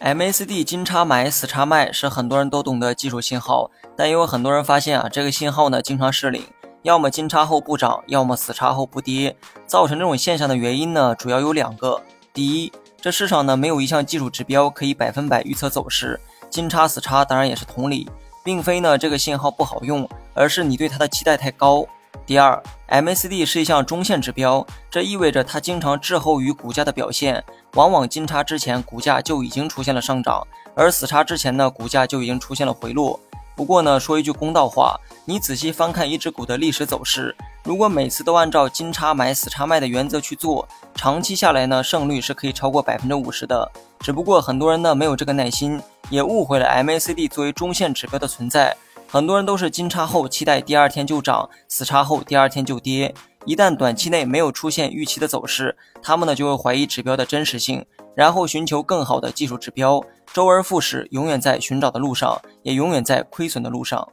MACD 金叉买死叉卖是很多人都懂的技术信号，但也有很多人发现啊，这个信号呢经常失灵，要么金叉后不涨，要么死叉后不跌。造成这种现象的原因呢，主要有两个。第一，这市场呢没有一项技术指标可以百分百预测走势，金叉死叉当然也是同理，并非呢这个信号不好用，而是你对它的期待太高。第二，MACD 是一项中线指标，这意味着它经常滞后于股价的表现。往往金叉之前股价就已经出现了上涨，而死叉之前呢，股价就已经出现了回落。不过呢，说一句公道话，你仔细翻看一只股的历史走势，如果每次都按照金叉买死叉卖的原则去做，长期下来呢，胜率是可以超过百分之五十的。只不过很多人呢没有这个耐心，也误会了 MACD 作为中线指标的存在。很多人都是金叉后期待第二天就涨，死叉后第二天就跌。一旦短期内没有出现预期的走势，他们呢就会怀疑指标的真实性，然后寻求更好的技术指标，周而复始，永远在寻找的路上，也永远在亏损的路上。